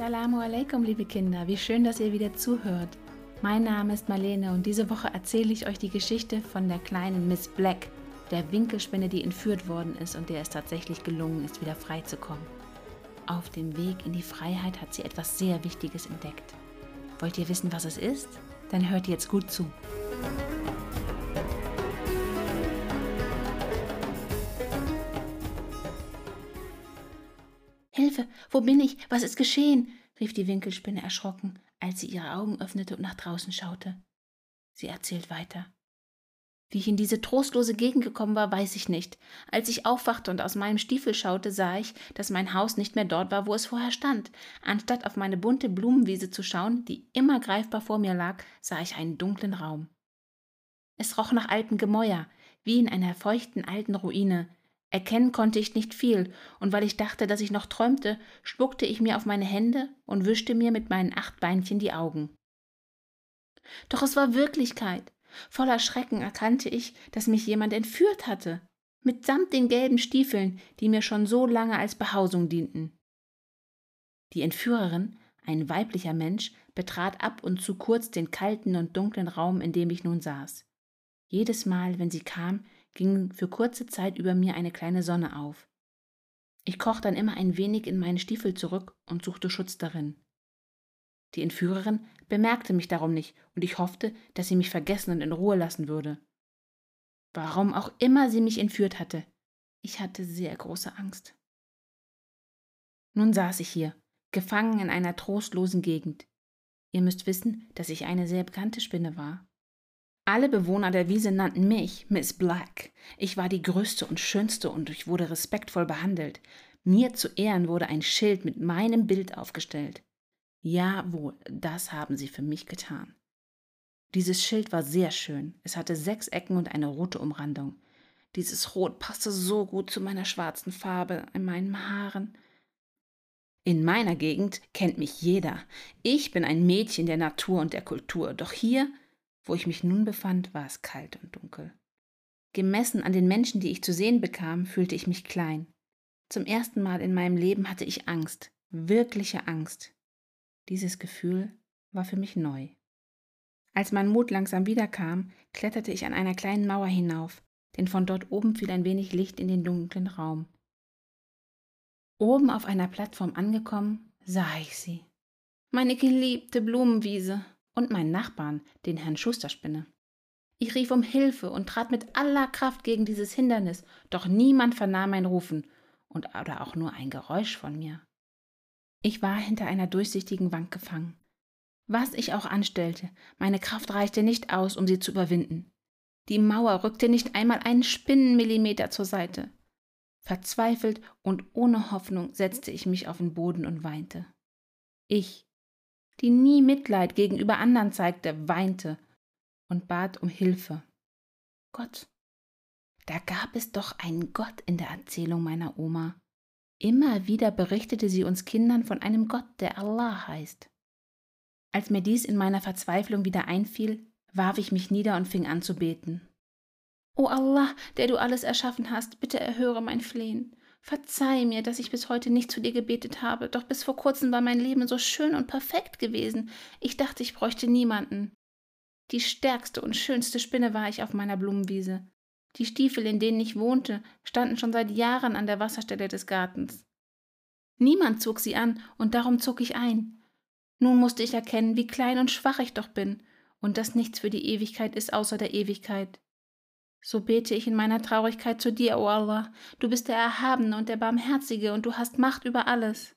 Assalamu alaikum, liebe Kinder. Wie schön, dass ihr wieder zuhört. Mein Name ist Marlene und diese Woche erzähle ich euch die Geschichte von der kleinen Miss Black, der Winkelspinne, die entführt worden ist und der es tatsächlich gelungen ist, wieder freizukommen. Auf dem Weg in die Freiheit hat sie etwas sehr Wichtiges entdeckt. Wollt ihr wissen, was es ist? Dann hört jetzt gut zu. Hilfe, wo bin ich? Was ist geschehen? rief die Winkelspinne erschrocken, als sie ihre Augen öffnete und nach draußen schaute. Sie erzählt weiter. Wie ich in diese trostlose Gegend gekommen war, weiß ich nicht. Als ich aufwachte und aus meinem Stiefel schaute, sah ich, dass mein Haus nicht mehr dort war, wo es vorher stand. Anstatt auf meine bunte Blumenwiese zu schauen, die immer greifbar vor mir lag, sah ich einen dunklen Raum. Es roch nach altem Gemäuer, wie in einer feuchten alten Ruine. Erkennen konnte ich nicht viel, und weil ich dachte, dass ich noch träumte, spuckte ich mir auf meine Hände und wischte mir mit meinen acht Beinchen die Augen. Doch es war Wirklichkeit. Voller Schrecken erkannte ich, dass mich jemand entführt hatte, mitsamt den gelben Stiefeln, die mir schon so lange als Behausung dienten. Die Entführerin, ein weiblicher Mensch, betrat ab und zu kurz den kalten und dunklen Raum, in dem ich nun saß. Jedes Mal, wenn sie kam, ging für kurze Zeit über mir eine kleine Sonne auf. Ich kroch dann immer ein wenig in meinen Stiefel zurück und suchte Schutz darin. Die Entführerin bemerkte mich darum nicht, und ich hoffte, dass sie mich vergessen und in Ruhe lassen würde. Warum auch immer sie mich entführt hatte, ich hatte sehr große Angst. Nun saß ich hier, gefangen in einer trostlosen Gegend. Ihr müsst wissen, dass ich eine sehr bekannte Spinne war. Alle Bewohner der Wiese nannten mich Miss Black. Ich war die größte und schönste und ich wurde respektvoll behandelt. Mir zu Ehren wurde ein Schild mit meinem Bild aufgestellt. Jawohl, das haben sie für mich getan. Dieses Schild war sehr schön. Es hatte sechs Ecken und eine rote Umrandung. Dieses Rot passte so gut zu meiner schwarzen Farbe in meinen Haaren. In meiner Gegend kennt mich jeder. Ich bin ein Mädchen der Natur und der Kultur, doch hier wo ich mich nun befand, war es kalt und dunkel. Gemessen an den Menschen, die ich zu sehen bekam, fühlte ich mich klein. Zum ersten Mal in meinem Leben hatte ich Angst, wirkliche Angst. Dieses Gefühl war für mich neu. Als mein Mut langsam wiederkam, kletterte ich an einer kleinen Mauer hinauf, denn von dort oben fiel ein wenig Licht in den dunklen Raum. Oben auf einer Plattform angekommen, sah ich sie. Meine geliebte Blumenwiese und meinen Nachbarn, den Herrn Schusterspinne. Ich rief um Hilfe und trat mit aller Kraft gegen dieses Hindernis, doch niemand vernahm mein Rufen und oder auch nur ein Geräusch von mir. Ich war hinter einer durchsichtigen Wand gefangen. Was ich auch anstellte, meine Kraft reichte nicht aus, um sie zu überwinden. Die Mauer rückte nicht einmal einen Spinnenmillimeter zur Seite. Verzweifelt und ohne Hoffnung setzte ich mich auf den Boden und weinte. Ich, die nie Mitleid gegenüber anderen zeigte, weinte und bat um Hilfe. Gott. Da gab es doch einen Gott in der Erzählung meiner Oma. Immer wieder berichtete sie uns Kindern von einem Gott, der Allah heißt. Als mir dies in meiner Verzweiflung wieder einfiel, warf ich mich nieder und fing an zu beten. O Allah, der du alles erschaffen hast, bitte erhöre mein Flehen. Verzeih mir, dass ich bis heute nicht zu dir gebetet habe, doch bis vor kurzem war mein Leben so schön und perfekt gewesen. Ich dachte, ich bräuchte niemanden. Die stärkste und schönste Spinne war ich auf meiner Blumenwiese. Die Stiefel, in denen ich wohnte, standen schon seit Jahren an der Wasserstelle des Gartens. Niemand zog sie an, und darum zog ich ein. Nun musste ich erkennen, wie klein und schwach ich doch bin, und dass nichts für die Ewigkeit ist außer der Ewigkeit. So bete ich in meiner Traurigkeit zu dir, O Allah. Du bist der Erhabene und der Barmherzige und du hast Macht über alles.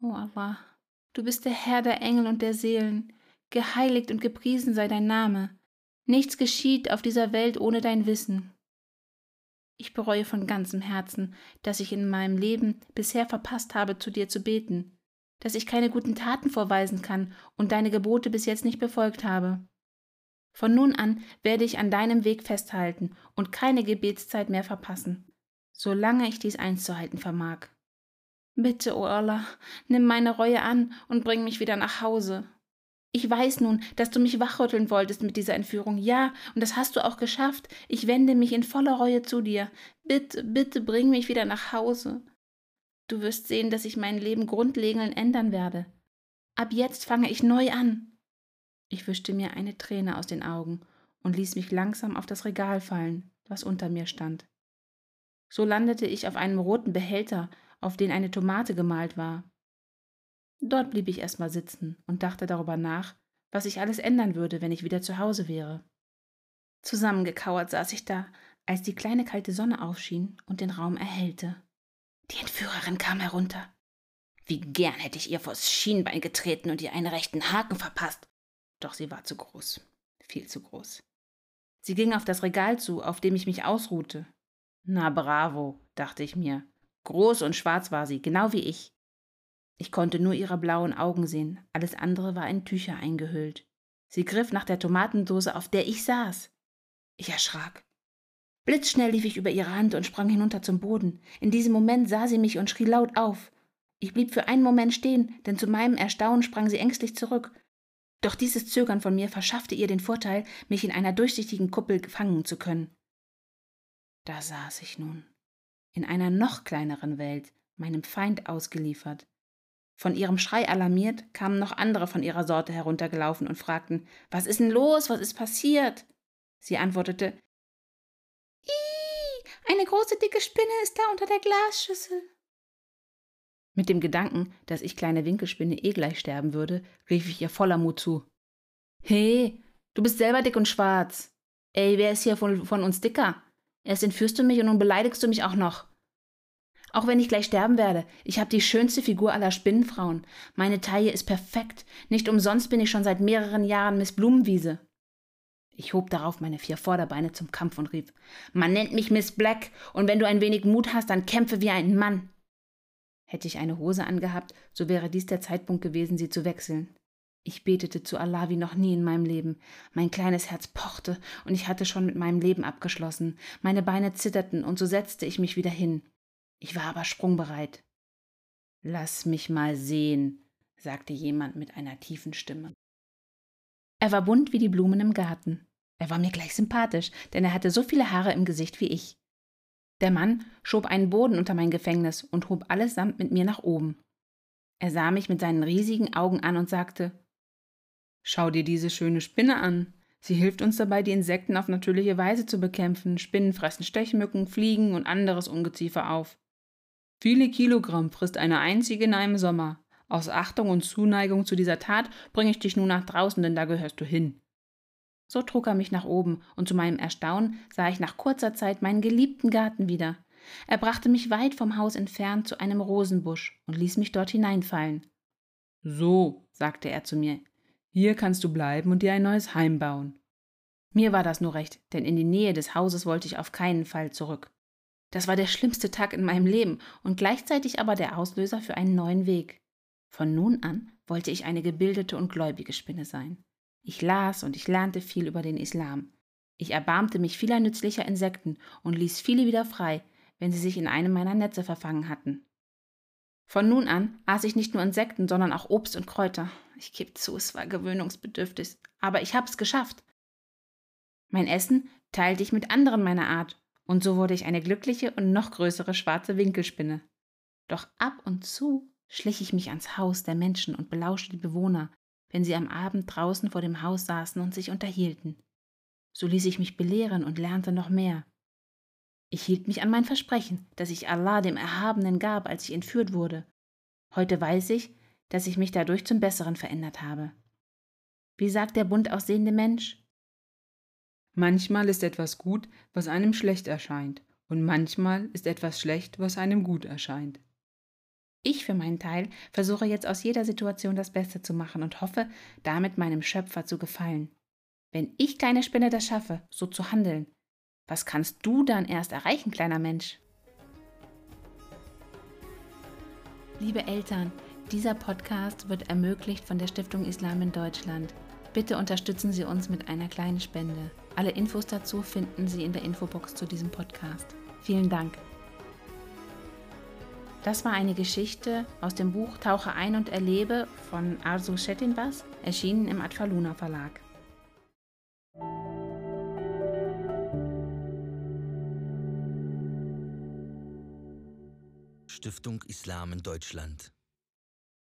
O Allah, du bist der Herr der Engel und der Seelen. Geheiligt und gepriesen sei dein Name. Nichts geschieht auf dieser Welt ohne dein Wissen. Ich bereue von ganzem Herzen, dass ich in meinem Leben bisher verpasst habe, zu dir zu beten, dass ich keine guten Taten vorweisen kann und deine Gebote bis jetzt nicht befolgt habe. Von nun an werde ich an deinem Weg festhalten und keine Gebetszeit mehr verpassen, solange ich dies einzuhalten vermag. Bitte, O oh Allah, nimm meine Reue an und bring mich wieder nach Hause. Ich weiß nun, dass du mich wachrütteln wolltest mit dieser Entführung. Ja, und das hast du auch geschafft. Ich wende mich in voller Reue zu dir. Bitte, bitte bring mich wieder nach Hause. Du wirst sehen, dass ich mein Leben grundlegend ändern werde. Ab jetzt fange ich neu an. Ich wischte mir eine Träne aus den Augen und ließ mich langsam auf das Regal fallen, was unter mir stand. So landete ich auf einem roten Behälter, auf den eine Tomate gemalt war. Dort blieb ich erstmal sitzen und dachte darüber nach, was ich alles ändern würde, wenn ich wieder zu Hause wäre. Zusammengekauert saß ich da, als die kleine kalte Sonne aufschien und den Raum erhellte. Die Entführerin kam herunter. Wie gern hätte ich ihr vors Schienbein getreten und ihr einen rechten Haken verpasst. Doch sie war zu groß, viel zu groß. Sie ging auf das Regal zu, auf dem ich mich ausruhte. Na bravo, dachte ich mir. Groß und schwarz war sie, genau wie ich. Ich konnte nur ihre blauen Augen sehen, alles andere war in Tücher eingehüllt. Sie griff nach der Tomatendose, auf der ich saß. Ich erschrak. Blitzschnell lief ich über ihre Hand und sprang hinunter zum Boden. In diesem Moment sah sie mich und schrie laut auf. Ich blieb für einen Moment stehen, denn zu meinem Erstaunen sprang sie ängstlich zurück. Doch dieses Zögern von mir verschaffte ihr den Vorteil, mich in einer durchsichtigen Kuppel fangen zu können. Da saß ich nun, in einer noch kleineren Welt, meinem Feind ausgeliefert. Von ihrem Schrei alarmiert, kamen noch andere von ihrer Sorte heruntergelaufen und fragten, was ist denn los, was ist passiert? Sie antwortete, Ih, eine große dicke Spinne ist da unter der Glasschüssel. Mit dem Gedanken, dass ich kleine Winkelspinne eh gleich sterben würde, rief ich ihr voller Mut zu. Hey, du bist selber dick und schwarz. Ey, wer ist hier von, von uns dicker? Erst entführst du mich und nun beleidigst du mich auch noch. Auch wenn ich gleich sterben werde, ich habe die schönste Figur aller Spinnenfrauen. Meine Taille ist perfekt. Nicht umsonst bin ich schon seit mehreren Jahren Miss Blumenwiese. Ich hob darauf meine vier Vorderbeine zum Kampf und rief: Man nennt mich Miss Black, und wenn du ein wenig Mut hast, dann kämpfe wie ein Mann. Hätte ich eine Hose angehabt, so wäre dies der Zeitpunkt gewesen, sie zu wechseln. Ich betete zu Allah wie noch nie in meinem Leben. Mein kleines Herz pochte, und ich hatte schon mit meinem Leben abgeschlossen. Meine Beine zitterten, und so setzte ich mich wieder hin. Ich war aber sprungbereit. Lass mich mal sehen, sagte jemand mit einer tiefen Stimme. Er war bunt wie die Blumen im Garten. Er war mir gleich sympathisch, denn er hatte so viele Haare im Gesicht wie ich. Der Mann schob einen Boden unter mein Gefängnis und hob allesamt mit mir nach oben. Er sah mich mit seinen riesigen Augen an und sagte Schau dir diese schöne Spinne an. Sie hilft uns dabei, die Insekten auf natürliche Weise zu bekämpfen. Spinnen fressen Stechmücken, Fliegen und anderes Ungeziefer auf. Viele Kilogramm frisst eine einzige in einem Sommer. Aus Achtung und Zuneigung zu dieser Tat bringe ich dich nun nach draußen, denn da gehörst du hin. So trug er mich nach oben, und zu meinem Erstaunen sah ich nach kurzer Zeit meinen geliebten Garten wieder. Er brachte mich weit vom Haus entfernt zu einem Rosenbusch und ließ mich dort hineinfallen. So, sagte er zu mir, hier kannst du bleiben und dir ein neues Heim bauen. Mir war das nur recht, denn in die Nähe des Hauses wollte ich auf keinen Fall zurück. Das war der schlimmste Tag in meinem Leben und gleichzeitig aber der Auslöser für einen neuen Weg. Von nun an wollte ich eine gebildete und gläubige Spinne sein. Ich las und ich lernte viel über den Islam. Ich erbarmte mich vieler nützlicher Insekten und ließ viele wieder frei, wenn sie sich in einem meiner Netze verfangen hatten. Von nun an aß ich nicht nur Insekten, sondern auch Obst und Kräuter. Ich gebe zu, es war gewöhnungsbedürftig, aber ich hab's geschafft. Mein Essen teilte ich mit anderen meiner Art, und so wurde ich eine glückliche und noch größere schwarze Winkelspinne. Doch ab und zu schlich ich mich ans Haus der Menschen und belauschte die Bewohner, wenn sie am Abend draußen vor dem Haus saßen und sich unterhielten. So ließ ich mich belehren und lernte noch mehr. Ich hielt mich an mein Versprechen, das ich Allah dem Erhabenen gab, als ich entführt wurde. Heute weiß ich, dass ich mich dadurch zum Besseren verändert habe. Wie sagt der bunt aussehende Mensch? Manchmal ist etwas gut, was einem schlecht erscheint, und manchmal ist etwas schlecht, was einem gut erscheint. Ich für meinen Teil versuche jetzt aus jeder Situation das Beste zu machen und hoffe, damit meinem Schöpfer zu gefallen. Wenn ich, kleine Spinne, das schaffe, so zu handeln, was kannst du dann erst erreichen, kleiner Mensch? Liebe Eltern, dieser Podcast wird ermöglicht von der Stiftung Islam in Deutschland. Bitte unterstützen Sie uns mit einer kleinen Spende. Alle Infos dazu finden Sie in der Infobox zu diesem Podcast. Vielen Dank. Das war eine Geschichte aus dem Buch Tauche ein und erlebe von Arzu Schetinbas, erschienen im Adfaluna Verlag. Stiftung Islam in Deutschland